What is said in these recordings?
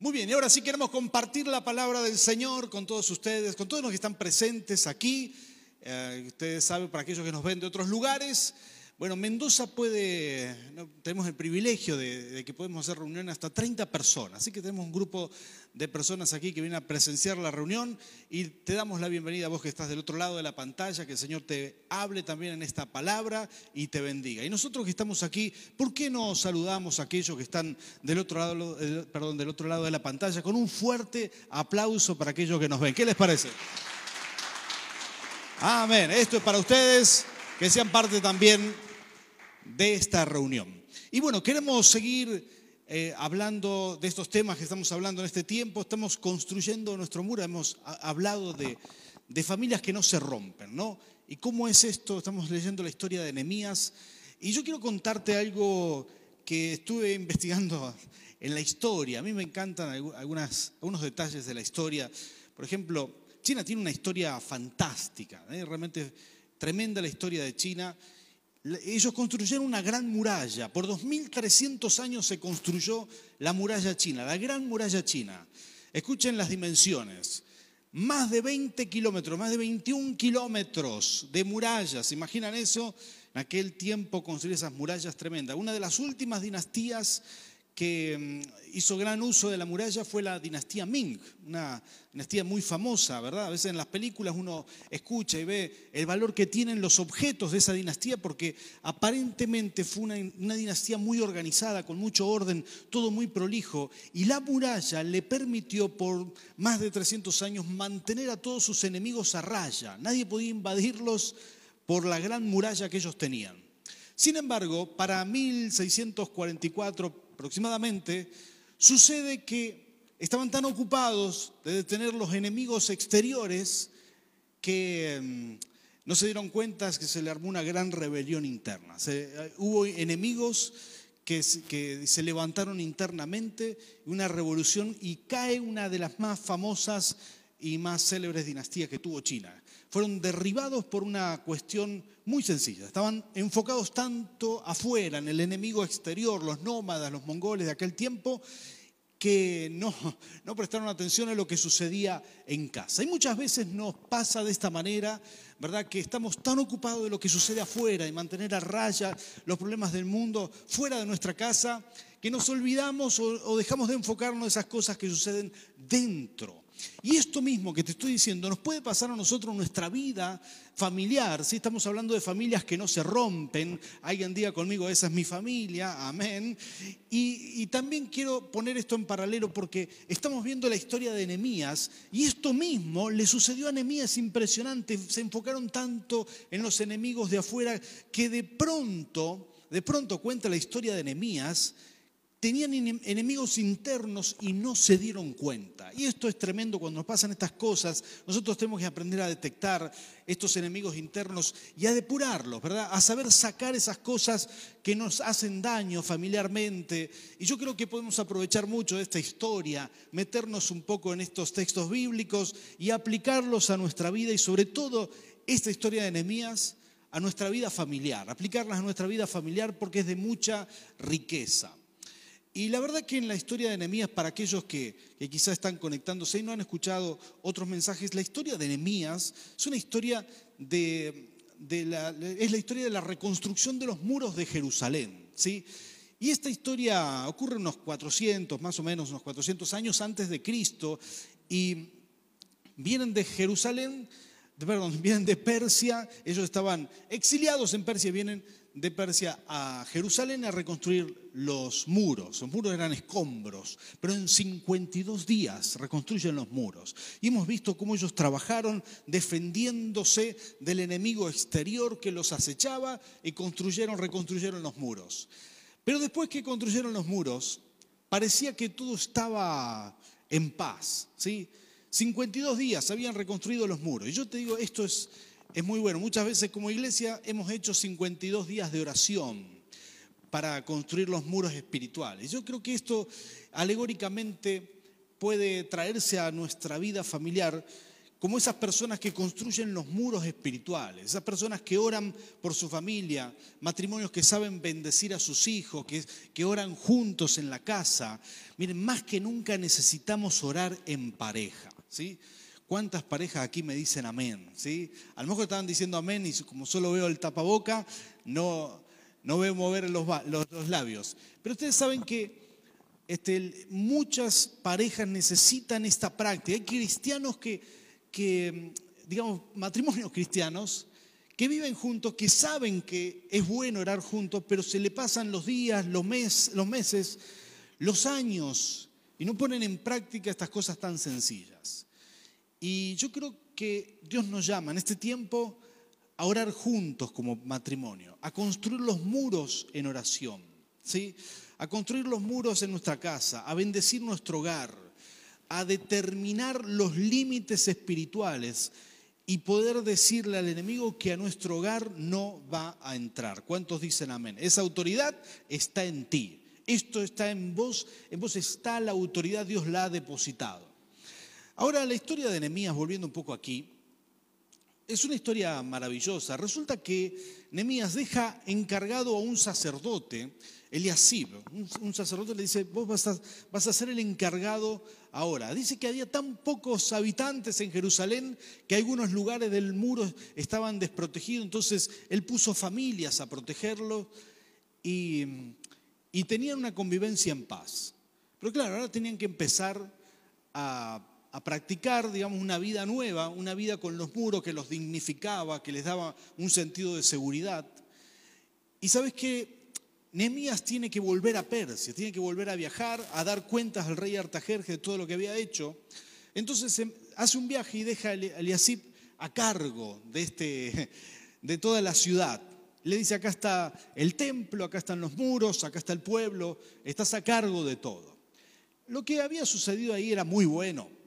Muy bien, y ahora sí queremos compartir la palabra del Señor con todos ustedes, con todos los que están presentes aquí. Eh, ustedes saben, para aquellos que nos ven de otros lugares, bueno, Mendoza puede, tenemos el privilegio de, que podemos hacer reuniones hasta 30 personas, así que tenemos un grupo de personas aquí que vienen a presenciar la reunión y te damos la bienvenida a vos que estás del otro lado de la pantalla, que el Señor te hable también en esta palabra y te bendiga. Y nosotros que estamos aquí, ¿por qué no saludamos a aquellos que están del otro lado, perdón, del otro lado de la pantalla con un fuerte aplauso para aquellos que nos ven? ¿Qué les parece? Amén. Esto es para ustedes que sean parte también de esta reunión. Y bueno, queremos seguir eh, hablando de estos temas que estamos hablando en este tiempo. Estamos construyendo nuestro muro, hemos hablado de, familias que no se rompen, ¿no? ¿Y cómo es esto? Estamos leyendo la historia de Nehemías. Y yo quiero contarte algo que estuve investigando en la historia. A mí me encantan algunas, algunos detalles de la historia. Por ejemplo, China tiene una historia fantástica, ¿eh? realmente tremenda la historia de China. Ellos construyeron una gran muralla. Por 2300 años se construyó la muralla china, la gran muralla china. Escuchen las dimensiones. Más de 20 kilómetros, más de 21 kilómetros de murallas. ¿Se imaginan eso? En aquel tiempo construir esas murallas tremendas. Una de las últimas dinastías que mm, hizo gran uso de la muralla fue la dinastía Ming, una dinastía muy famosa, ¿verdad? A veces en las películas uno escucha y ve el valor que tienen los objetos de esa dinastía porque aparentemente fue una, una dinastía muy organizada, con mucho orden, todo muy prolijo, y la muralla le permitió por más de 300 años mantener a todos sus enemigos a raya. Nadie podía invadirlos por la gran muralla que ellos tenían. Sin embargo, para 1644 aproximadamente, sucede que estaban tan ocupados de detener los enemigos exteriores que mm, no se dieron cuenta que se le armó una gran rebelión interna. Eh, hubo enemigos que, que se levantaron internamente, una revolución y cae una de las más famosas y más célebres dinastías que tuvo China. Fueron derribados por una cuestión muy sencilla. Estaban enfocados tanto afuera, en el enemigo exterior, los nómadas, los mongoles de aquel tiempo, que no, no prestaron atención a lo que sucedía en casa. Y muchas veces nos pasa de esta manera, ¿verdad? Que estamos tan ocupados de lo que sucede afuera y mantener a raya los problemas del mundo fuera de nuestra casa, que nos olvidamos o, o dejamos de enfocarnos en esas cosas que suceden dentro. Y esto mismo que te estoy diciendo nos puede pasar a nosotros nuestra vida familiar. Si estamos hablando de familias que no se rompen, alguien diga conmigo, esa es mi familia, amén. Y, también quiero poner esto en paralelo porque estamos viendo la historia de Nehemías y esto mismo le sucedió a Nehemías impresionante. Se enfocaron tanto en los enemigos de afuera que de pronto, de pronto cuenta la historia de Nehemías tenían enemigos internos y no se dieron cuenta. Y esto es tremendo cuando nos pasan estas cosas. Nosotros tenemos que aprender a detectar estos enemigos internos y a depurarlos, ¿verdad? A saber sacar esas cosas que nos hacen daño familiarmente. Y yo creo que podemos aprovechar mucho de esta historia, meternos un poco en estos textos bíblicos y aplicarlos a nuestra vida y sobre todo esta historia de Nehemías a nuestra vida familiar, aplicarlas a nuestra vida familiar porque es de mucha riqueza. Y la verdad que en la historia de Nehemías, para aquellos que, quizás están conectándose y no han escuchado otros mensajes, la historia de Nehemías es una historia de, la, es la historia de la reconstrucción de los muros de Jerusalén. ¿sí? Y esta historia ocurre unos 400, más o menos unos 400 años antes de Cristo, y vienen de Jerusalén, perdón, vienen de Persia, ellos estaban exiliados en Persia, vienen de Persia a Jerusalén a reconstruir los muros. Los muros eran escombros, pero en 52 días reconstruyen los muros. Y hemos visto cómo ellos trabajaron defendiéndose del enemigo exterior que los acechaba y construyeron, reconstruyeron los muros. Pero después que construyeron los muros, parecía que todo estaba en paz. ¿sí? 52 días habían reconstruido los muros. Y yo te digo, esto es es muy bueno. Muchas veces como iglesia hemos hecho 52 días de oración para construir los muros espirituales. Yo creo que esto alegóricamente puede traerse a nuestra vida familiar como esas personas que construyen los muros espirituales, esas personas que oran por su familia, matrimonios que saben bendecir a sus hijos, que, que oran juntos en la casa. Miren, más que nunca necesitamos orar en pareja, ¿sí? ¿Cuántas parejas aquí me dicen amén? ¿sí? A lo mejor estaban diciendo amén y como solo veo el tapaboca, no, no veo mover los, los, labios. Pero ustedes saben que este, muchas parejas necesitan esta práctica. Hay cristianos que, que, digamos, matrimonios cristianos, que viven juntos, que saben que es bueno orar juntos, pero se le pasan los días, los, mes, los meses, los años, y no ponen en práctica estas cosas tan sencillas. Y yo creo que Dios nos llama en este tiempo a orar juntos como matrimonio, a construir los muros en oración, ¿sí? a construir los muros en nuestra casa, a bendecir nuestro hogar, a determinar los límites espirituales y poder decirle al enemigo que a nuestro hogar no va a entrar. ¿Cuántos dicen amén? Esa autoridad está en ti. Esto está en vos, en vos está la autoridad, Dios la ha depositado. Ahora, la historia de Nehemías, volviendo un poco aquí, es una historia maravillosa. Resulta que Nehemías deja encargado a un sacerdote, Eliasib. Un, sacerdote le dice, vos vas a, ser el encargado ahora. Dice que había tan pocos habitantes en Jerusalén que algunos lugares del muro estaban desprotegidos, entonces él puso familias a protegerlo y, y tenían una convivencia en paz. Pero claro, ahora tenían que empezar a a practicar, digamos, una vida nueva, una vida con los muros que los dignificaba, que les daba un sentido de seguridad. Y sabes que Nehemías tiene que volver a Persia, tiene que volver a viajar, a dar cuentas al rey Artajerje de todo lo que había hecho. Entonces em, hace un viaje y deja a Eliasib a cargo de, este, de toda la ciudad. Le dice, acá está el templo, acá están los muros, acá está el pueblo, estás a cargo de todo. Lo que había sucedido ahí era muy bueno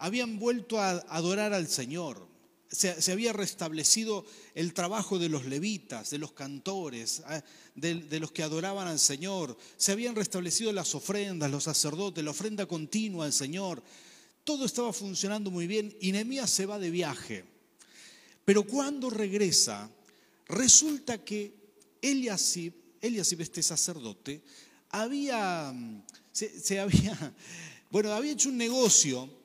habían vuelto a adorar al Señor. Se, había restablecido el trabajo de los levitas, de los cantores, ah, de, los que adoraban al Señor. Se habían restablecido las ofrendas, los sacerdotes, la ofrenda continua al Señor. Todo estaba funcionando muy bien y Nehemías se va de viaje. Pero cuando regresa, resulta que Eliasib, Eliasib este sacerdote, había, se había, bueno, había hecho un negocio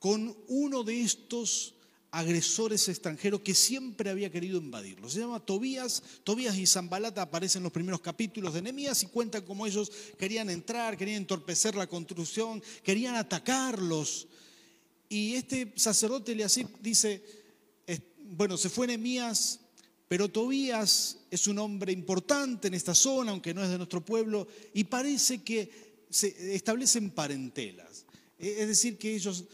con uno de estos agresores extranjeros que siempre había querido invadirlo. Se llama Tobías. Tobías y Zambalata aparecen en los primeros capítulos de Nehemías y cuentan cómo ellos querían entrar, querían entorpecer la construcción, querían atacarlos. Y este sacerdote Eliasib dice, bueno, se fue Nehemías, pero Tobías es un hombre importante en esta zona, aunque no es de nuestro pueblo, y parece que se establecen parentelas. Es decir, que ellos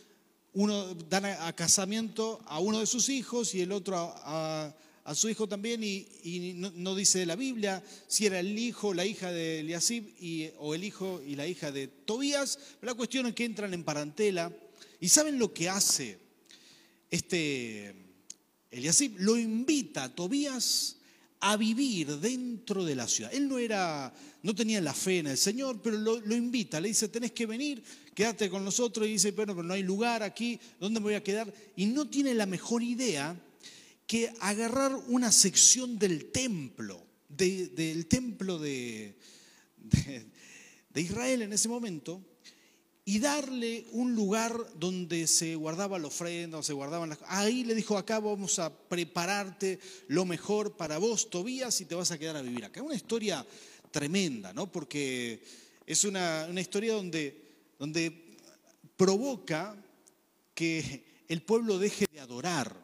uno dan a, casamiento a uno de sus hijos y el otro a, su hijo también, y, no, dice de la Biblia si era el hijo, la hija de Eliasib o el hijo y la hija de Tobías, pero la cuestión es que entran en parentela. ¿Y saben lo que hace este Eliasib? Lo invita a Tobías a vivir dentro de la ciudad. Él no era, no tenía la fe en el Señor, pero lo, invita, le dice, tenés que venir quédate con nosotros y dice, bueno, pero no hay lugar aquí, ¿dónde me voy a quedar? Y no tiene la mejor idea que agarrar una sección del templo, del templo de, de, Israel en ese momento, y darle un lugar donde se guardaba la ofrenda, se guardaban las Ahí le dijo, acá vamos a prepararte lo mejor para vos, Tobías, y te vas a quedar a vivir acá. Una historia tremenda, ¿no? Porque es una, una historia donde donde provoca que el pueblo deje de adorar.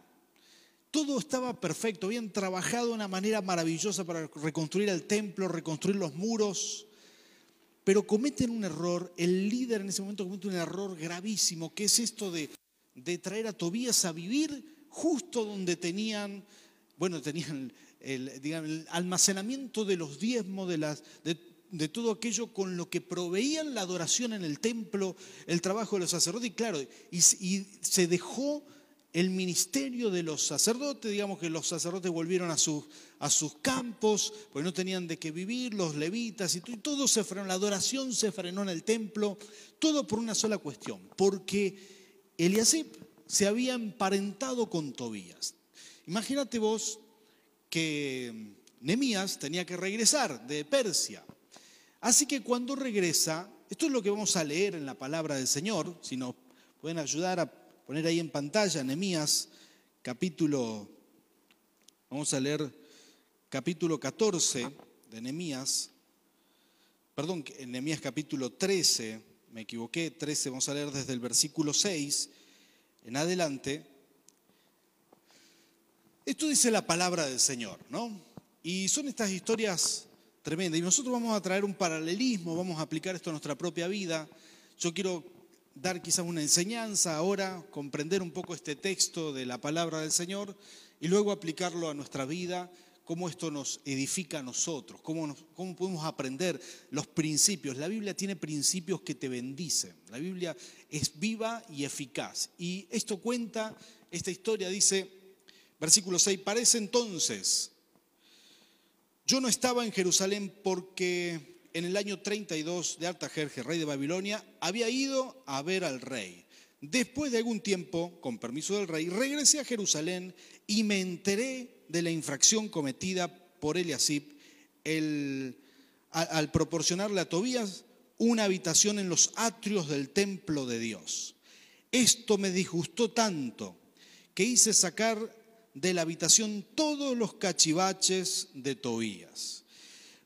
Todo estaba perfecto, habían trabajado de una manera maravillosa para reconstruir el templo, reconstruir los muros, pero cometen un error, el líder en ese momento comete un error gravísimo, que es esto de, traer a Tobías a vivir justo donde tenían, bueno, tenían el, almacenamiento de los diezmos, de de todo aquello con lo que proveían la adoración en el templo, el trabajo de los sacerdotes, y claro, y, se dejó el ministerio de los sacerdotes, digamos que los sacerdotes volvieron a sus, a sus campos, porque no tenían de qué vivir, los levitas, y todo se frenó, la adoración se frenó en el templo, todo por una sola cuestión, porque Eliasib se había emparentado con Tobías. Imagínate vos que Nemías tenía que regresar de Persia. Así que cuando regresa, esto es lo que vamos a leer en la palabra del Señor, si nos pueden ayudar a poner ahí en pantalla, Nemías capítulo, vamos a leer capítulo 14 de Nemías, perdón, en Nemías capítulo 13, me equivoqué, 13, vamos a leer desde el versículo 6 en adelante. Esto dice la palabra del Señor, ¿no? Y son estas historias tremendas. Y nosotros vamos a traer un paralelismo, vamos a aplicar esto a nuestra propia vida. Yo quiero dar quizás una enseñanza ahora, comprender un poco este texto de la palabra del Señor y luego aplicarlo a nuestra vida cómo esto nos edifica a nosotros, cómo, cómo podemos aprender los principios. La Biblia tiene principios que te bendicen. La Biblia es viva y eficaz. Y esto cuenta, esta historia dice, versículo 6, parece entonces, yo no estaba en Jerusalén porque en el año 32 de Artajerje, rey de Babilonia, había ido a ver al rey. Después de algún tiempo, con permiso del rey, regresé a Jerusalén y me enteré de la infracción cometida por Eliasib el, al proporcionarle a Tobías una habitación en los atrios del templo de Dios. Esto me disgustó tanto que hice sacar de la habitación todos los cachivaches de Tobías.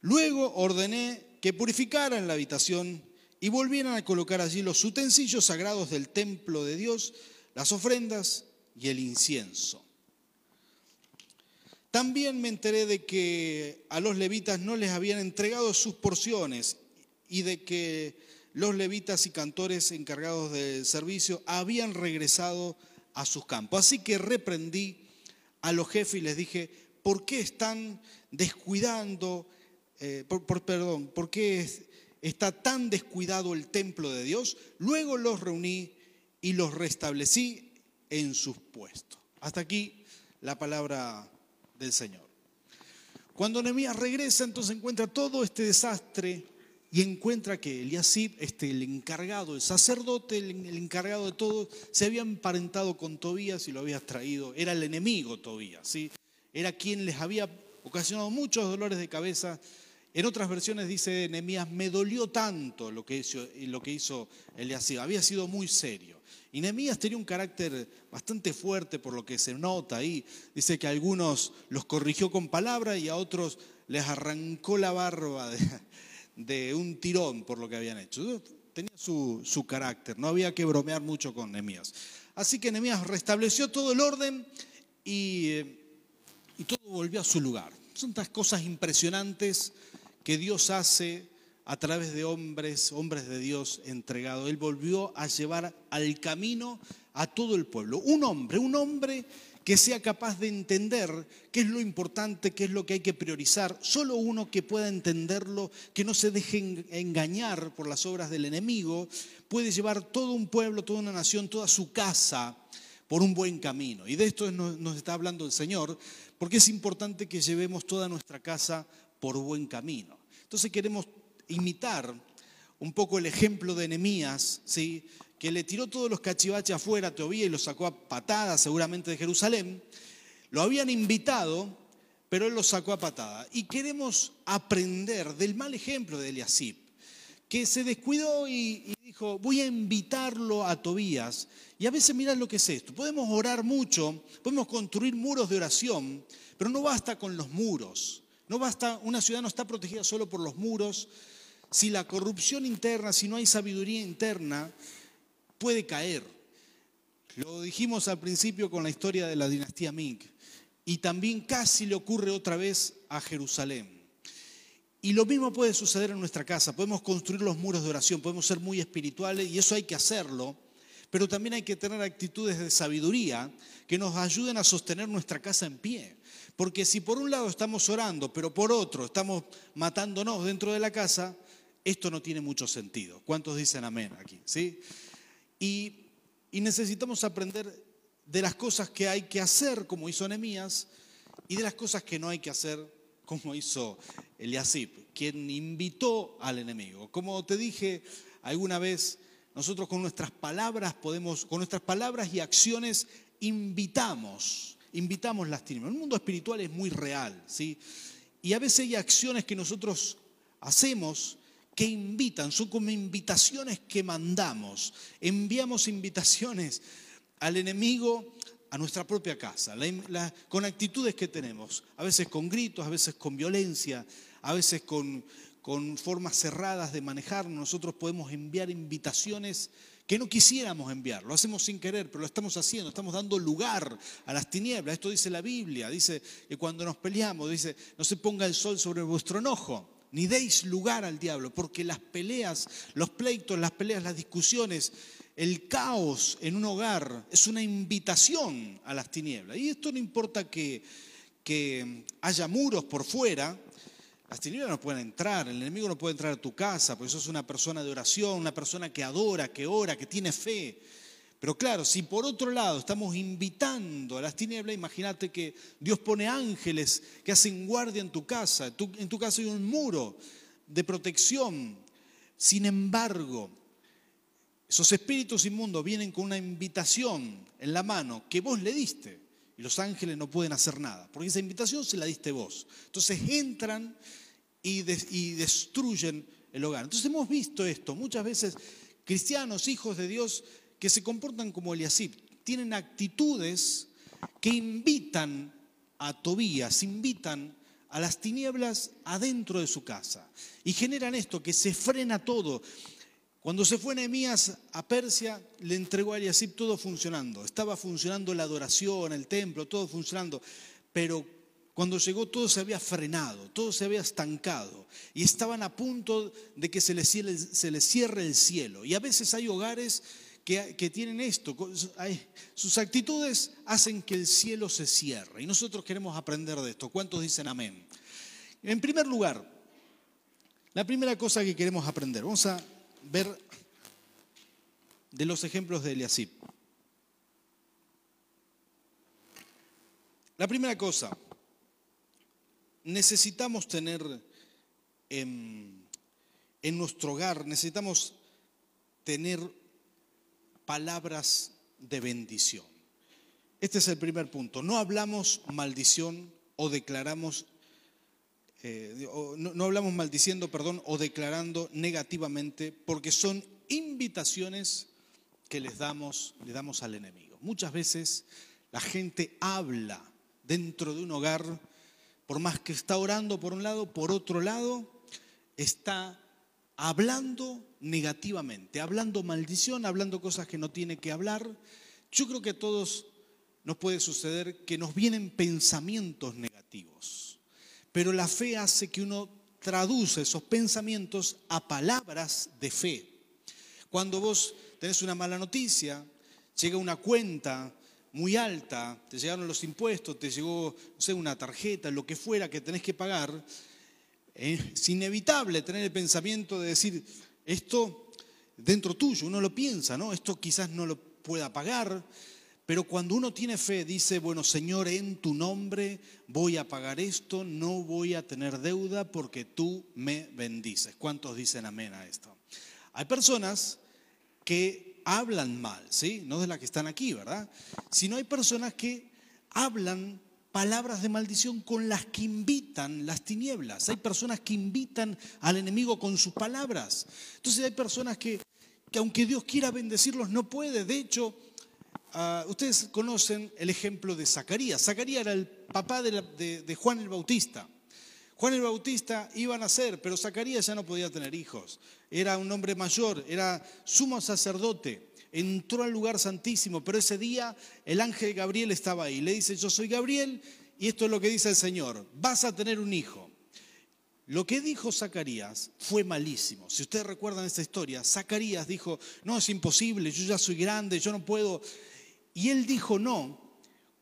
Luego ordené que purificaran la habitación y volvieran a colocar allí los utensilios sagrados del templo de Dios, las ofrendas y el incienso. También me enteré de que a los levitas no les habían entregado sus porciones y de que los levitas y cantores encargados del servicio habían regresado a sus campos. Así que reprendí a los jefes y les dije, ¿por qué están descuidando, eh, perdón, por qué está tan descuidado el templo de Dios? Luego los reuní y los restablecí en sus puestos. Hasta aquí la palabra del Señor. Cuando Nehemías regresa, entonces encuentra todo este desastre y encuentra que Eliasib, este, el encargado, el sacerdote, el, encargado de todo, se había emparentado con Tobías y lo había traído. Era el enemigo Tobías, ¿sí? Era quien les había ocasionado muchos dolores de cabeza. En otras versiones dice Nehemías, me dolió tanto lo que hizo, lo que hizo Eliasib. Había sido muy serio. Y Nehemías tenía un carácter bastante fuerte por lo que se nota ahí. Dice que a algunos los corrigió con palabras y a otros les arrancó la barba de, un tirón por lo que habían hecho. Tenía su, carácter, no había que bromear mucho con Nehemías. Así que Nehemías restableció todo el orden y, y todo volvió a su lugar. Son estas cosas impresionantes que Dios hace a través de hombres, hombres de Dios entregados. Él volvió a llevar al camino a todo el pueblo. Un hombre, un hombre que sea capaz de entender qué es lo importante, qué es lo que hay que priorizar. Solo uno que pueda entenderlo, que no se deje engañar por las obras del enemigo, puede llevar todo un pueblo, toda una nación, toda su casa por un buen camino. Y de esto nos está hablando el Señor, porque es importante que llevemos toda nuestra casa por buen camino. Entonces queremos imitar un poco el ejemplo de Nehemías, ¿sí? que le tiró todos los cachivaches afuera a Tobías y los sacó a patadas seguramente de Jerusalén. Lo habían invitado, pero él los sacó a patada. Y queremos aprender del mal ejemplo de Eliasib, que se descuidó y, dijo, voy a invitarlo a Tobías. Y a veces mirad lo que es esto. Podemos orar mucho, podemos construir muros de oración, pero no basta con los muros. No basta, una ciudad no está protegida solo por los muros, si la corrupción interna, si no hay sabiduría interna, puede caer. Lo dijimos al principio con la historia de la dinastía Ming. Y también casi le ocurre otra vez a Jerusalén. Y lo mismo puede suceder en nuestra casa. Podemos construir los muros de oración, podemos ser muy espirituales y eso hay que hacerlo. Pero también hay que tener actitudes de sabiduría que nos ayuden a sostener nuestra casa en pie. Porque si por un lado estamos orando, pero por otro estamos matándonos dentro de la casa, esto no tiene mucho sentido. ¿Cuántos dicen amén aquí? ¿Sí? Y, necesitamos aprender de las cosas que hay que hacer, como hizo Nehemías, y de las cosas que no hay que hacer, como hizo Eliasib, quien invitó al enemigo. Como te dije alguna vez, nosotros con nuestras palabras podemos, con nuestras palabras y acciones invitamos, invitamos las tinieblas. El mundo espiritual es muy real, ¿sí? Y a veces hay acciones que nosotros hacemos que invitan, son como invitaciones que mandamos. Enviamos invitaciones al enemigo a nuestra propia casa, con actitudes que tenemos, a veces con gritos, a veces con violencia, a veces con, con formas cerradas de manejar. Nosotros podemos enviar invitaciones que no quisiéramos enviar. Lo hacemos sin querer, pero lo estamos haciendo. Estamos dando lugar a las tinieblas. Esto dice la Biblia. Dice que cuando nos peleamos, dice, no se ponga el sol sobre vuestro enojo, ni deis lugar al diablo, porque las peleas, los pleitos, las peleas, las discusiones, el caos en un hogar es una invitación a las tinieblas. Y esto no importa que, que haya muros por fuera, las tinieblas no pueden entrar, el enemigo no puede entrar a tu casa, porque sos una persona de oración, una persona que adora, que ora, que tiene fe. Pero claro, si por otro lado estamos invitando a las tinieblas, imagínate que Dios pone ángeles que hacen guardia en tu casa, en tu casa hay un muro de protección. Sin embargo, esos espíritus inmundos vienen con una invitación en la mano que vos le diste. Y los ángeles no pueden hacer nada, porque esa invitación se la diste vos. Entonces entran y, destruyen el hogar. Entonces hemos visto esto, muchas veces cristianos, hijos de Dios, que se comportan como Eliasib, tienen actitudes que invitan a Tobías, invitan a las tinieblas adentro de su casa y generan esto, que se frena todo. Cuando se fue Nehemías a Persia, le entregó a Eliasib todo funcionando. Estaba funcionando la adoración, el templo, todo funcionando. Pero cuando llegó todo se había frenado, todo se había estancado. Y estaban a punto de que se les, cierre el cielo. Y a veces hay hogares que, que tienen esto. sus actitudes hacen que el cielo se cierre. Y nosotros queremos aprender de esto. ¿Cuántos dicen amén? En primer lugar, la primera cosa que queremos aprender. Vamos a ver de los ejemplos de Eliasib. La primera cosa, necesitamos tener en, en, nuestro hogar, necesitamos tener palabras de bendición. Este es el primer punto. No hablamos maldición o declaramos eh, no, hablamos maldiciendo, perdón, o declarando negativamente, porque son invitaciones que les damos, le damos al enemigo. Muchas veces la gente habla dentro de un hogar, por más que está orando por un lado, por otro lado, está hablando negativamente, hablando maldición, hablando cosas que no tiene que hablar. Yo creo que a todos nos puede suceder que nos vienen pensamientos negativos pero la fe hace que uno traduce esos pensamientos a palabras de fe. Cuando vos tenés una mala noticia, llega una cuenta muy alta, te llegaron los impuestos, te llegó, no sé, una tarjeta, lo que fuera que tenés que pagar, es inevitable tener el pensamiento de decir, esto dentro tuyo, uno lo piensa, ¿no? Esto quizás no lo pueda pagar, pero cuando uno tiene fe, dice, bueno, Señor, en tu nombre voy a pagar esto, no voy a tener deuda porque tú me bendices. ¿Cuántos dicen amén a esto? Hay personas que hablan mal, ¿sí? No de las que están aquí, ¿verdad? Sino hay personas que hablan palabras de maldición con las que invitan las tinieblas. Hay personas que invitan al enemigo con sus palabras. Entonces hay personas que, que aunque Dios quiera bendecirlos, no puede. De hecho, Ah, ustedes conocen el ejemplo de Zacarías. Zacarías era el papá de, Juan el Bautista. Juan el Bautista iba a nacer, pero Zacarías ya no podía tener hijos. Era un hombre mayor, era sumo sacerdote. Entró al lugar santísimo, pero ese día el ángel Gabriel estaba ahí. Le dice, yo soy Gabriel y esto es lo que dice el Señor. Vas a tener un hijo. Lo que dijo Zacarías fue malísimo. Si ustedes recuerdan esta historia, Zacarías dijo, no, es imposible, yo ya soy grande, yo no puedo. Y él dijo no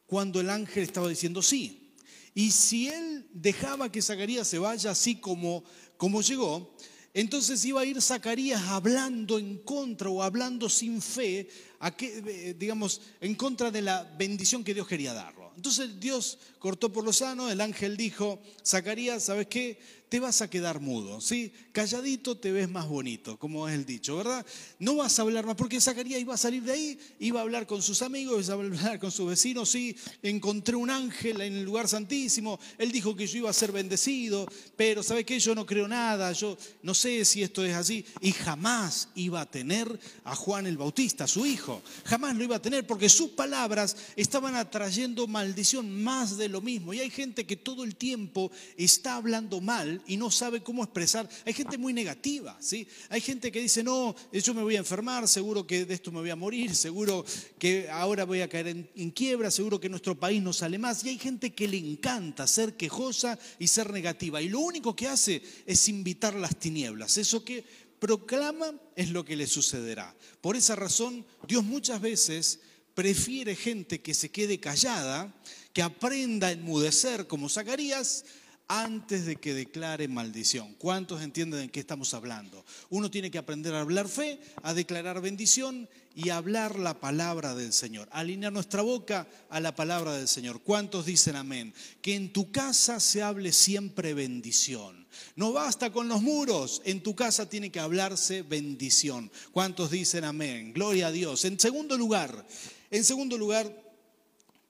cuando el ángel estaba diciendo sí. Y si él dejaba que Zacarías se vaya así como, como llegó, entonces iba a ir Zacarías hablando en contra o hablando sin fe, a eh, digamos, en contra de la bendición que Dios quería darlo. Entonces Dios cortó por lo sano, el ángel dijo, Zacarías, ¿sabes qué? Te vas a quedar mudo, ¿sí? Calladito te ves más bonito, como es el dicho, ¿verdad? No vas a hablar más, porque Zacarías iba a salir de ahí, iba a hablar con sus amigos, iba a hablar con sus vecinos, sí, encontré un ángel en el lugar santísimo, él dijo que yo iba a ser bendecido, pero ¿sabe qué? Yo no creo nada, yo no sé si esto es así, y jamás iba a tener a Juan el Bautista, su hijo, jamás lo iba a tener, porque sus palabras estaban atrayendo maldición, más de lo mismo, y hay gente que todo el tiempo está hablando mal y no sabe cómo expresar. Hay gente muy negativa, ¿sí? Hay gente que dice, no, yo me voy a enfermar, seguro que de esto me voy a morir, seguro que ahora voy a caer en, quiebra, seguro que nuestro país no sale más. Y hay gente que le encanta ser quejosa y ser negativa. Y lo único que hace es invitar las tinieblas. Eso que proclama es lo que le sucederá. Por esa razón, Dios muchas veces prefiere gente que se quede callada, que aprenda a enmudecer como Zacarías, antes de que declare maldición. ¿Cuántos entienden de qué estamos hablando? Uno tiene que aprender a hablar fe, a declarar bendición y a hablar la palabra del Señor. Alinear nuestra boca a la palabra del Señor. ¿Cuántos dicen amén? Que en tu casa se hable siempre bendición. No basta con los muros, en tu casa tiene que hablarse bendición. ¿Cuántos dicen amén? Gloria a Dios. En segundo lugar, en segundo lugar,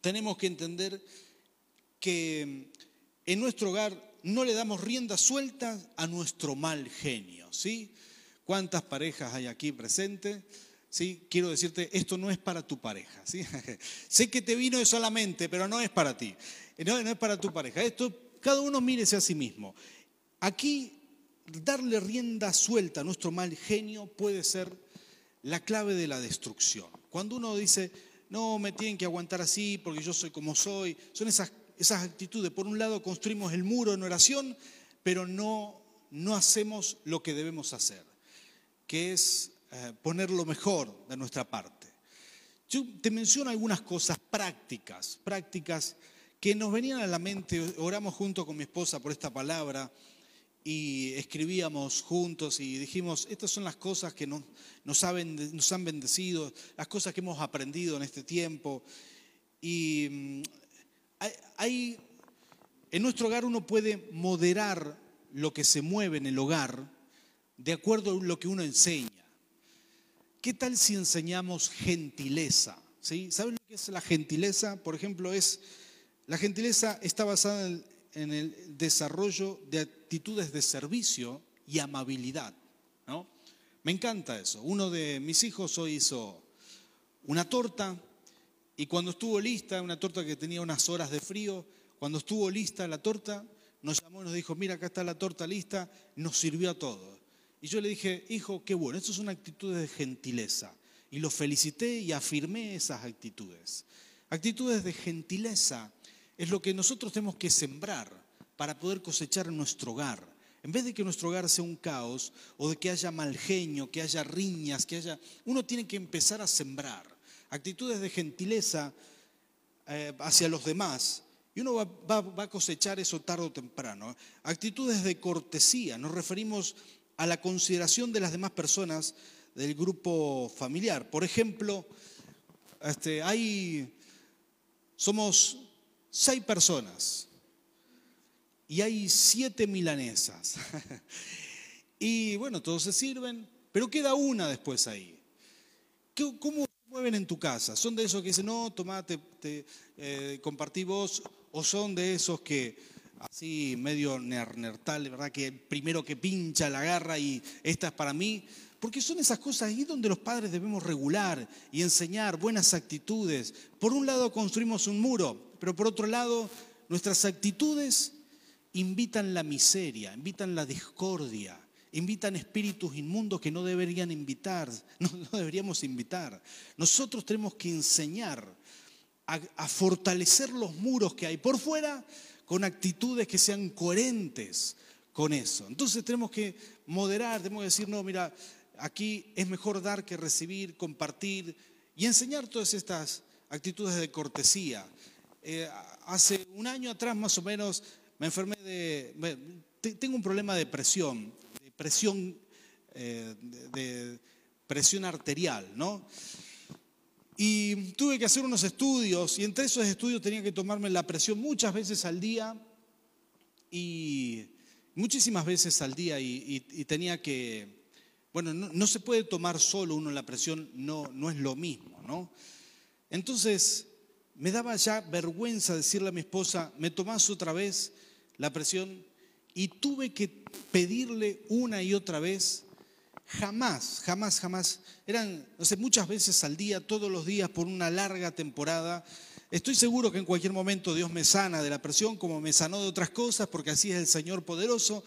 tenemos que entender que en nuestro hogar no le damos rienda suelta a nuestro mal genio, ¿sí? ¿Cuántas parejas hay aquí presentes? ¿Sí? Quiero decirte, esto no es para tu pareja, ¿sí? sé que te vino solamente, pero no es para ti, no, no es para tu pareja. Esto, cada uno mírese a sí mismo. Aquí, darle rienda suelta a nuestro mal genio puede ser la clave de la destrucción. Cuando uno dice, no, me tienen que aguantar así porque yo soy como soy, son esas esas actitudes. Por un lado construimos el muro en oración, pero no, no hacemos lo que debemos hacer, que es eh, poner lo mejor de nuestra parte. Yo te menciono algunas cosas prácticas, prácticas que nos venían a la mente. Oramos junto con mi esposa por esta palabra y escribíamos juntos y dijimos, estas son las cosas que nos, nos, han bendecido, las cosas que hemos aprendido en este tiempo. Y hay, en nuestro hogar uno puede moderar lo que se mueve en el hogar de acuerdo a lo que uno enseña. ¿Qué tal si enseñamos gentileza? ¿Sí? ¿Saben lo que es la gentileza? Por ejemplo, es la gentileza está basada en, en el desarrollo de actitudes de servicio y amabilidad. ¿no? Me encanta eso. Uno de mis hijos hoy hizo una torta y cuando estuvo lista, una torta que tenía unas horas de frío, cuando estuvo lista la torta, nos llamó y nos dijo, mira, acá está la torta lista, nos sirvió a todos. Y yo le dije, hijo, qué bueno, eso son actitudes de gentileza. Y lo felicité y afirmé esas actitudes. Actitudes de gentileza es lo que nosotros tenemos que sembrar para poder cosechar en nuestro hogar. En vez de que nuestro hogar sea un caos o de que haya mal genio, que haya riñas, que haya... Uno tiene que empezar a sembrar actitudes de gentileza eh, hacia los demás. Y uno va, a cosechar eso tarde o temprano. Actitudes de cortesía. Nos referimos a la consideración de las demás personas del grupo familiar. Por ejemplo, este, hay, somos seis personas y hay siete milanesas. y bueno, todos se sirven, pero queda una después ahí. ¿Cómo mueven en tu casa? ¿Son de esos que dicen, no, tomate, te, eh, compartí vos? ¿O son de esos que así medio neandertal, ¿verdad? Que primero que pincha la garra y esta es para mí. Porque son esas cosas ahí donde los padres debemos regular y enseñar buenas actitudes. Por un lado construimos un muro, pero por otro lado nuestras actitudes invitan la miseria, invitan la discordia, invitan espíritus inmundos que no deberían invitar, no, deberíamos invitar. Nosotros tenemos que enseñar a, fortalecer los muros que hay por fuera con actitudes que sean coherentes con eso. Entonces tenemos que moderar, tenemos que decir, no, mira, aquí es mejor dar que recibir, compartir y enseñar todas estas actitudes de cortesía. Eh, hace un año atrás más o menos me enfermé de... Tengo un problema de presión presión, eh, de presión arterial, ¿no? Y tuve que hacer unos estudios y entre esos estudios tenía que tomarme la presión muchas veces al día y, muchísimas veces al día y, tenía que, bueno, no, se puede tomar solo uno la presión, no, no es lo mismo, ¿no? Entonces, me daba ya vergüenza decirle a mi esposa, me tomás otra vez la presión y tuve que pedirle una y otra vez, jamás, jamás, jamás, eran, no sé, muchas veces al día, todos los días por una larga temporada. Estoy seguro que en cualquier momento Dios me sana de la presión como me sanó de otras cosas, porque así es el Señor poderoso.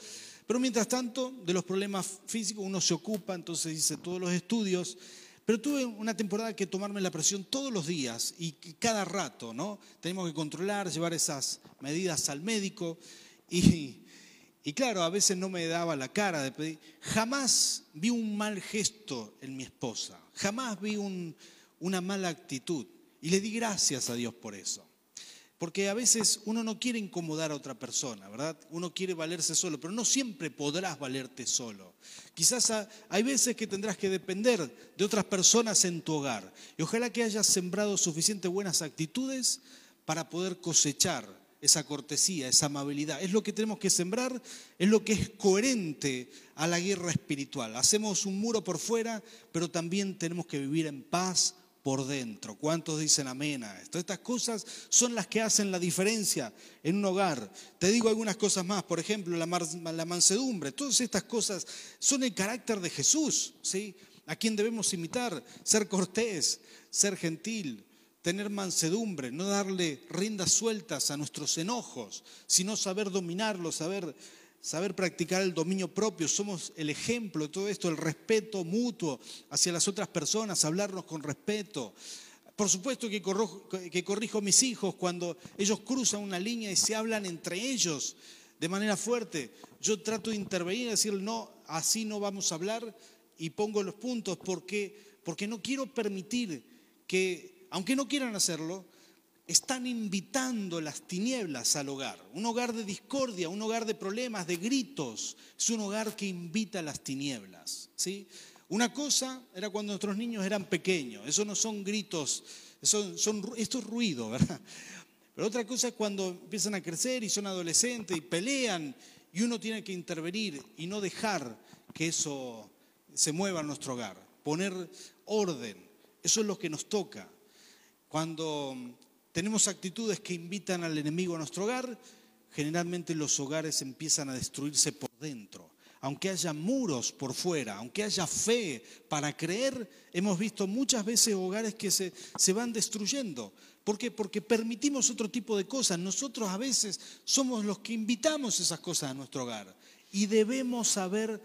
Pero mientras tanto, de los problemas físicos uno se ocupa, entonces hice todos los estudios. Pero tuve una temporada que tomarme la presión todos los días y cada rato, ¿no? Tenemos que controlar, llevar esas medidas al médico. Y, y claro, a veces no me daba la cara de pedir. Jamás vi un mal gesto en mi esposa, jamás vi una mala actitud. Y le di gracias a Dios por eso. Porque a veces uno no quiere incomodar a otra persona, ¿verdad? Uno quiere valerse solo, pero no siempre podrás valerte solo. Quizás hay veces que tendrás que depender de otras personas en tu hogar. Y ojalá que hayas sembrado suficientes buenas actitudes para poder cosechar esa cortesía, esa amabilidad. Es lo que tenemos que sembrar, es lo que es coherente a la guerra espiritual. Hacemos un muro por fuera, pero también tenemos que vivir en paz por dentro. ¿Cuántos dicen amén a? Estas cosas son las que hacen la diferencia en un hogar. Te digo algunas cosas más, por ejemplo, la, la mansedumbre. Todas estas cosas son el carácter de Jesús, ¿sí? A quien debemos imitar, ser cortés, ser gentil, tener mansedumbre, no darle riendas sueltas a nuestros enojos, sino saber dominarlos, saber, saber practicar el dominio propio. Somos el ejemplo de todo esto, el respeto mutuo hacia las otras personas, hablarnos con respeto. Por supuesto que corrijo, que corrijo a mis hijos cuando ellos cruzan una línea y se hablan entre ellos de manera fuerte. Yo trato de intervenir y decir, no, así no vamos a hablar y pongo los puntos porque, porque no quiero permitir que aunque no quieran hacerlo, están invitando las tinieblas al hogar. Un hogar de discordia, un hogar de problemas, de gritos. Es un hogar que invita a las tinieblas. ¿sí? Una cosa era cuando nuestros niños eran pequeños. Eso no son gritos, son, son, esto es ruido, ¿verdad? Pero otra cosa es cuando empiezan a crecer y son adolescentes y pelean y uno tiene que intervenir y no dejar que eso se mueva en nuestro hogar. Poner orden. Eso es lo que nos toca. Cuando tenemos actitudes que invitan al enemigo a nuestro hogar, generalmente los hogares empiezan a destruirse por dentro. Aunque haya muros por fuera, aunque haya fe para creer, hemos visto muchas veces hogares que se, se van destruyendo. ¿Por qué? Porque permitimos otro tipo de cosas. Nosotros a veces somos los que invitamos esas cosas a nuestro hogar. Y debemos saber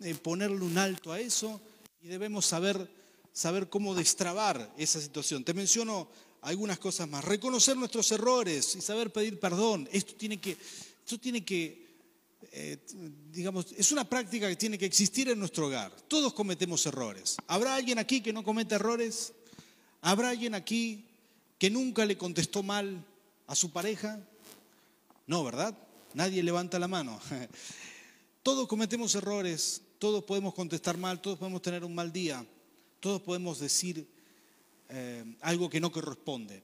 eh, ponerle un alto a eso y debemos saber saber cómo destrabar esa situación. Te menciono algunas cosas más. Reconocer nuestros errores y saber pedir perdón. Esto tiene que, esto tiene que eh, digamos, es una práctica que tiene que existir en nuestro hogar. Todos cometemos errores. ¿Habrá alguien aquí que no cometa errores? ¿Habrá alguien aquí que nunca le contestó mal a su pareja? No, ¿verdad? Nadie levanta la mano. Todos cometemos errores, todos podemos contestar mal, todos podemos tener un mal día. Todos podemos decir eh, algo que no corresponde,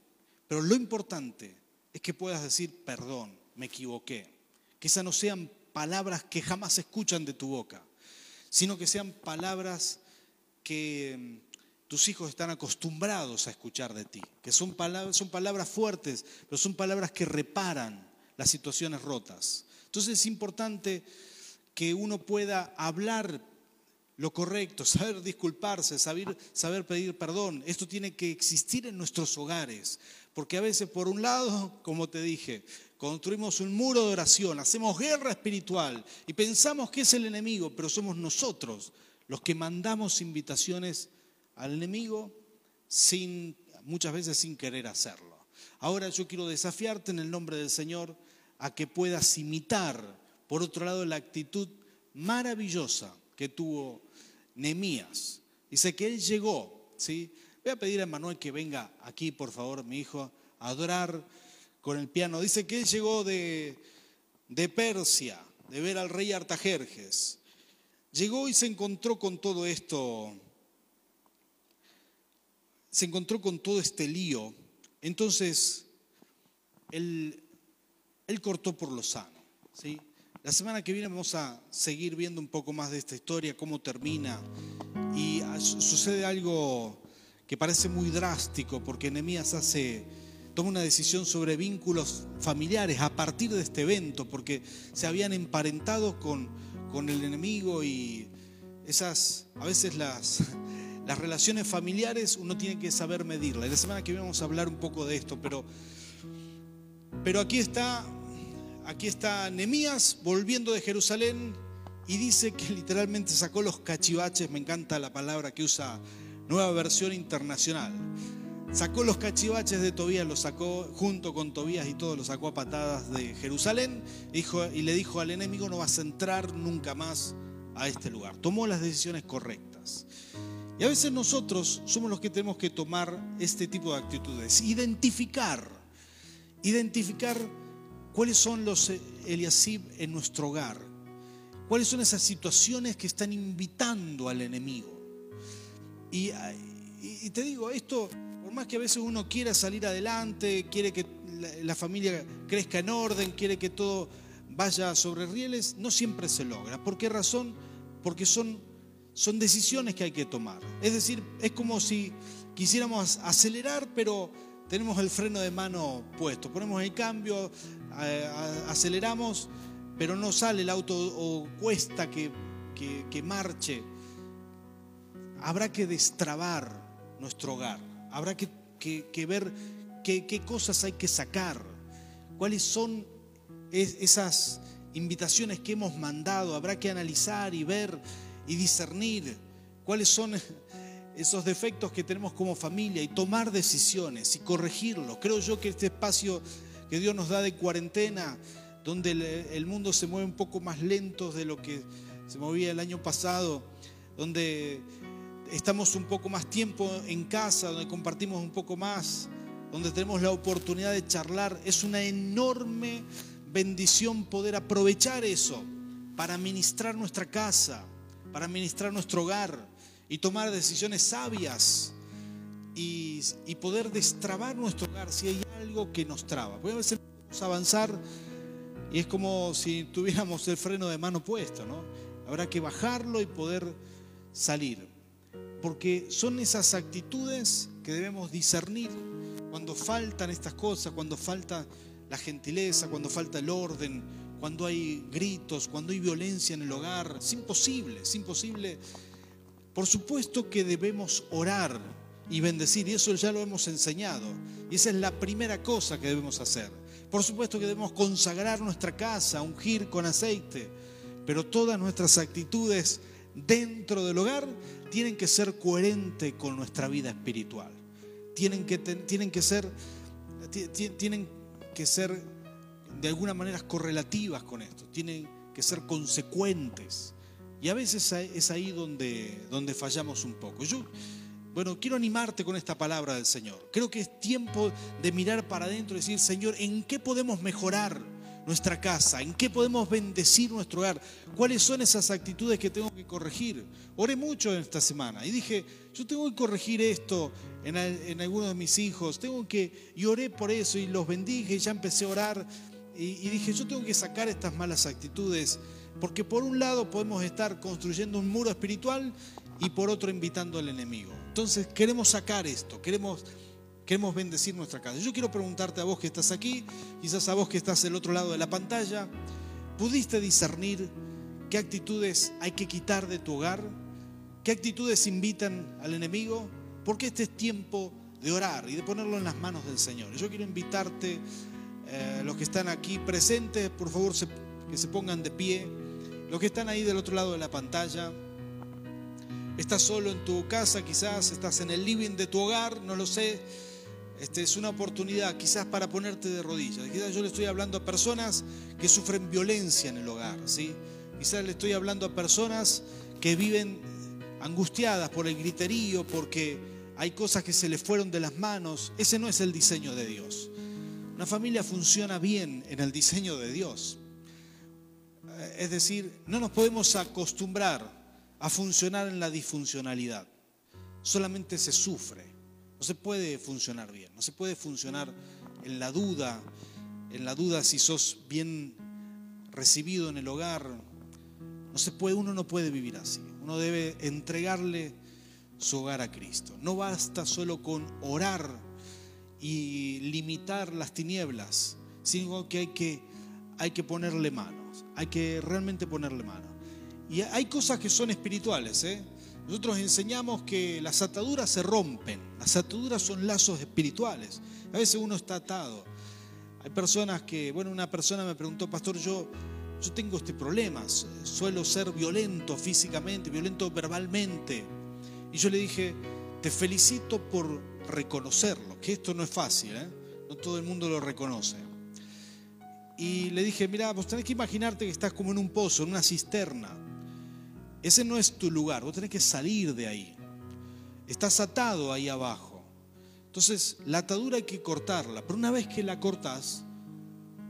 pero lo importante es que puedas decir, perdón, me equivoqué. Que esas no sean palabras que jamás se escuchan de tu boca, sino que sean palabras que mm, tus hijos están acostumbrados a escuchar de ti, que son palabras, son palabras fuertes, pero son palabras que reparan las situaciones rotas. Entonces es importante que uno pueda hablar lo correcto, saber disculparse, saber, saber pedir perdón. Esto tiene que existir en nuestros hogares, porque a veces por un lado, como te dije, construimos un muro de oración, hacemos guerra espiritual y pensamos que es el enemigo, pero somos nosotros los que mandamos invitaciones al enemigo sin muchas veces sin querer hacerlo. Ahora yo quiero desafiarte en el nombre del Señor a que puedas imitar, por otro lado, la actitud maravillosa que tuvo Nemías. Dice que él llegó, ¿sí? Voy a pedir a Manuel que venga aquí, por favor, mi hijo, a adorar con el piano. Dice que él llegó de, de Persia, de ver al rey Artajerjes. Llegó y se encontró con todo esto, se encontró con todo este lío. Entonces, él, él cortó por lo sano, ¿sí? La semana que viene vamos a seguir viendo un poco más de esta historia, cómo termina. Y sucede algo que parece muy drástico, porque Nehemías hace, toma una decisión sobre vínculos familiares a partir de este evento, porque se habían emparentado con, con el enemigo y esas, a veces las, las relaciones familiares uno tiene que saber medirlas. La semana que viene vamos a hablar un poco de esto, pero, pero aquí está, aquí está Nemías volviendo de Jerusalén y dice que literalmente sacó los cachivaches, me encanta la palabra que usa nueva versión internacional. Sacó los cachivaches de Tobías, los sacó junto con Tobías y todo, los sacó a patadas de Jerusalén dijo, y le dijo al enemigo, no vas a entrar nunca más a este lugar. Tomó las decisiones correctas. Y a veces nosotros somos los que tenemos que tomar este tipo de actitudes, identificar, identificar cuáles son los Eliasib en nuestro hogar, cuáles son esas situaciones que están invitando al enemigo. Y, y, te digo, esto, por más que a veces uno quiera salir adelante, quiere que la, la familia crezca en orden, quiere que todo vaya sobre rieles, no siempre se logra. ¿Por qué razón? Porque son son decisiones que hay que tomar. Es decir, es como si quisiéramos acelerar, pero tenemos el freno de mano puesto. Ponemos el cambio, aceleramos, pero no sale el auto o cuesta que, marche. Habrá que destrabar nuestro hogar. Habrá que, ver qué, qué cosas hay que sacar. Cuáles son esas invitaciones que hemos mandado. Habrá que analizar y ver y discernir cuáles son esos defectos que tenemos como familia y tomar decisiones y corregirlos. Creo yo que este espacio que Dios nos da de cuarentena, donde el mundo se mueve un poco más lento de lo que se movía el año pasado, donde estamos un poco más tiempo en casa, donde compartimos un poco más, donde tenemos la oportunidad de charlar, es una enorme bendición poder aprovechar eso para ministrar nuestra casa, para administrar nuestro hogar y tomar decisiones sabias y, poder destrabar nuestro hogar si hay algo que nos traba. Porque a veces a avanzar y es como si tuviéramos el freno de mano puesto, ¿no? Habrá que bajarlo y poder salir. Porque son esas actitudes que debemos discernir cuando faltan estas cosas, cuando falta la gentileza, cuando falta el orden, cuando hay gritos, cuando hay violencia en el hogar. Es imposible, es imposible. Por supuesto que debemos orar y bendecir, y eso ya lo hemos enseñado. Y esa es la primera cosa que debemos hacer. Por supuesto que debemos consagrar nuestra casa, ungir con aceite, pero todas nuestras actitudes dentro del hogar tienen que ser coherentes con nuestra vida espiritual. Tienen que, tienen que ser, tienen que ser de alguna manera correlativas con esto, tienen que ser consecuentes. Y a veces es ahí donde, donde fallamos un poco. Bueno, quiero animarte con esta palabra del Señor. Creo que es tiempo de mirar para adentro y decir, Señor, ¿en qué podemos mejorar nuestra casa? ¿En qué podemos bendecir nuestro hogar? ¿Cuáles son esas actitudes que tengo que corregir? Oré mucho en esta semana y dije, yo tengo que corregir esto en, algunos de mis hijos, tengo que, y oré por eso y los bendije y ya empecé a orar y, dije, yo tengo que sacar estas malas actitudes, porque por un lado podemos estar construyendo un muro espiritual y por otro invitando al enemigo. Entonces queremos sacar esto, queremos, queremos bendecir nuestra casa. Yo quiero preguntarte a vos que estás aquí, quizás a vos que estás del otro lado de la pantalla, ¿pudiste discernir qué actitudes hay que quitar de tu hogar? ¿Qué actitudes invitan al enemigo? Porque este es tiempo de orar y de ponerlo en las manos del Señor. Yo quiero invitarte eh, los que están aquí presentes, por favor, que se pongan de pie. Los que están ahí del otro lado de la pantalla. Estás solo en tu casa, quizás estás en el living de tu hogar, no lo sé. Este es una oportunidad quizás para ponerte de rodillas. Quizás yo le estoy hablando a personas que sufren violencia en el hogar, ¿sí? Quizás le estoy hablando a personas que viven angustiadas por el griterío, porque hay cosas que se les fueron de las manos. Ese no es el diseño de Dios. Una familia funciona bien en el diseño de Dios. Es decir, no nos podemos acostumbrar a funcionar en la disfuncionalidad. Solamente se sufre. No se puede funcionar bien. No se puede funcionar en la duda, en la duda si sos bien recibido en el hogar. No se puede, uno no puede vivir así. Uno debe entregarle su hogar a Cristo. No basta solo con orar y limitar las tinieblas, sino que hay que, hay que ponerle manos, hay que realmente ponerle manos. Y hay cosas que son espirituales. ¿eh? Nosotros enseñamos que las ataduras se rompen, las ataduras son lazos espirituales. A veces uno está atado. Hay personas que, bueno, una persona me preguntó, pastor, yo, yo tengo este problema, suelo ser violento físicamente, violento verbalmente. Y yo le dije, te felicito por reconocerlo, que esto no es fácil, ¿eh? no todo el mundo lo reconoce. Y le dije, mira, vos tenés que imaginarte que estás como en un pozo, en una cisterna. Ese no es tu lugar, vos tenés que salir de ahí. Estás atado ahí abajo. Entonces, la atadura hay que cortarla, pero una vez que la cortas,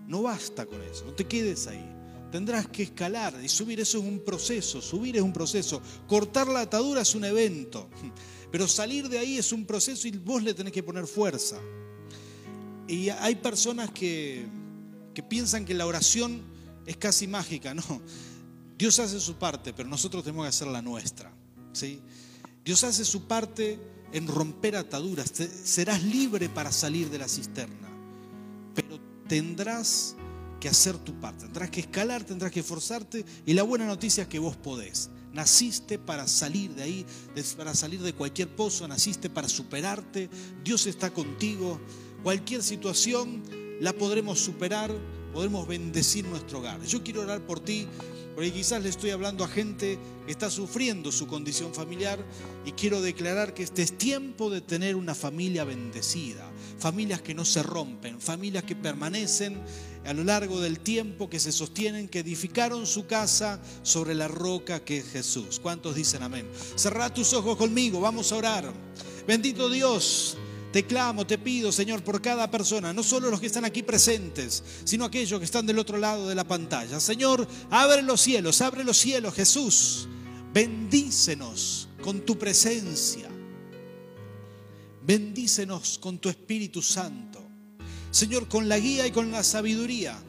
no basta con eso, no te quedes ahí. Tendrás que escalar y subir, eso es un proceso, subir es un proceso. Cortar la atadura es un evento, pero salir de ahí es un proceso y vos le tenés que poner fuerza. Y hay personas que, que piensan que la oración es casi mágica, no. Dios hace su parte, pero nosotros tenemos que hacer la nuestra. ¿sí? Dios hace su parte en romper ataduras. Serás libre para salir de la cisterna, pero tendrás que hacer tu parte, tendrás que escalar, tendrás que esforzarte y la buena noticia es que vos podés. Naciste para salir de ahí, para salir de cualquier pozo, naciste para superarte, Dios está contigo. Cualquier situación la podremos superar, podremos bendecir nuestro hogar. Yo quiero orar por ti porque quizás le estoy hablando a gente que está sufriendo su condición familiar y quiero declarar que este es tiempo de tener una familia bendecida, familias que no se rompen, familias que permanecen a lo largo del tiempo, que se sostienen, que edificaron su casa sobre la roca que es Jesús. ¿Cuántos dicen amén? Cerrá tus ojos conmigo, vamos a orar. Bendito Dios. Te clamo, te pido, Señor, por cada persona, no solo los que están aquí presentes, sino aquellos que están del otro lado de la pantalla. Señor, abre los cielos, abre los cielos, Jesús. Bendícenos con tu presencia. Bendícenos con tu Espíritu Santo. Señor, con la guía y con la sabiduría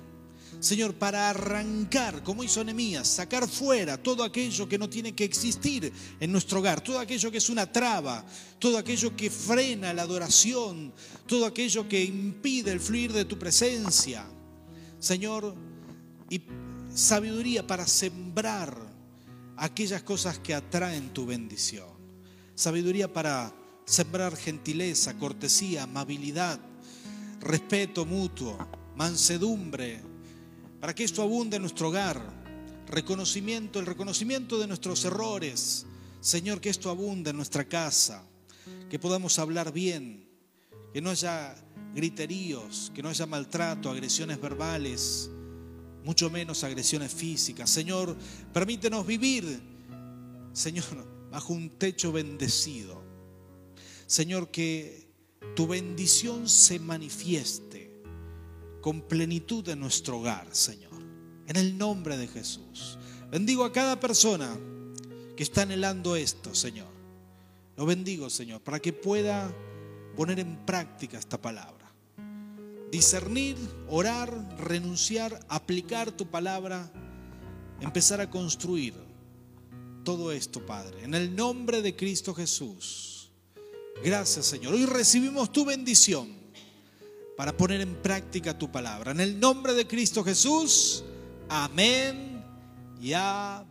Señor, para arrancar, como hizo Nehemías, sacar fuera todo aquello que no tiene que existir en nuestro hogar, todo aquello que es una traba, todo aquello que frena la adoración, todo aquello que impide el fluir de tu presencia. Señor, y sabiduría para sembrar aquellas cosas que atraen tu bendición. Sabiduría para sembrar gentileza, cortesía, amabilidad, respeto mutuo, mansedumbre, para que esto abunde en nuestro hogar. Reconocimiento, el reconocimiento de nuestros errores. Señor, que esto abunde en nuestra casa. Que podamos hablar bien. Que no haya griteríos, que no haya maltrato, agresiones verbales, mucho menos agresiones físicas. Señor, permítenos vivir, Señor, bajo un techo bendecido. Señor, que tu bendición se manifieste con plenitud en nuestro hogar, Señor. En el nombre de Jesús. Bendigo a cada persona que está anhelando esto, Señor. Lo bendigo, Señor, para que pueda poner en práctica esta palabra. Discernir, orar, renunciar, aplicar tu palabra, empezar a construir todo esto, Padre. En el nombre de Cristo Jesús. Gracias, Señor. Hoy recibimos tu bendición para poner en práctica tu palabra. En el nombre de Cristo Jesús, amén y amén.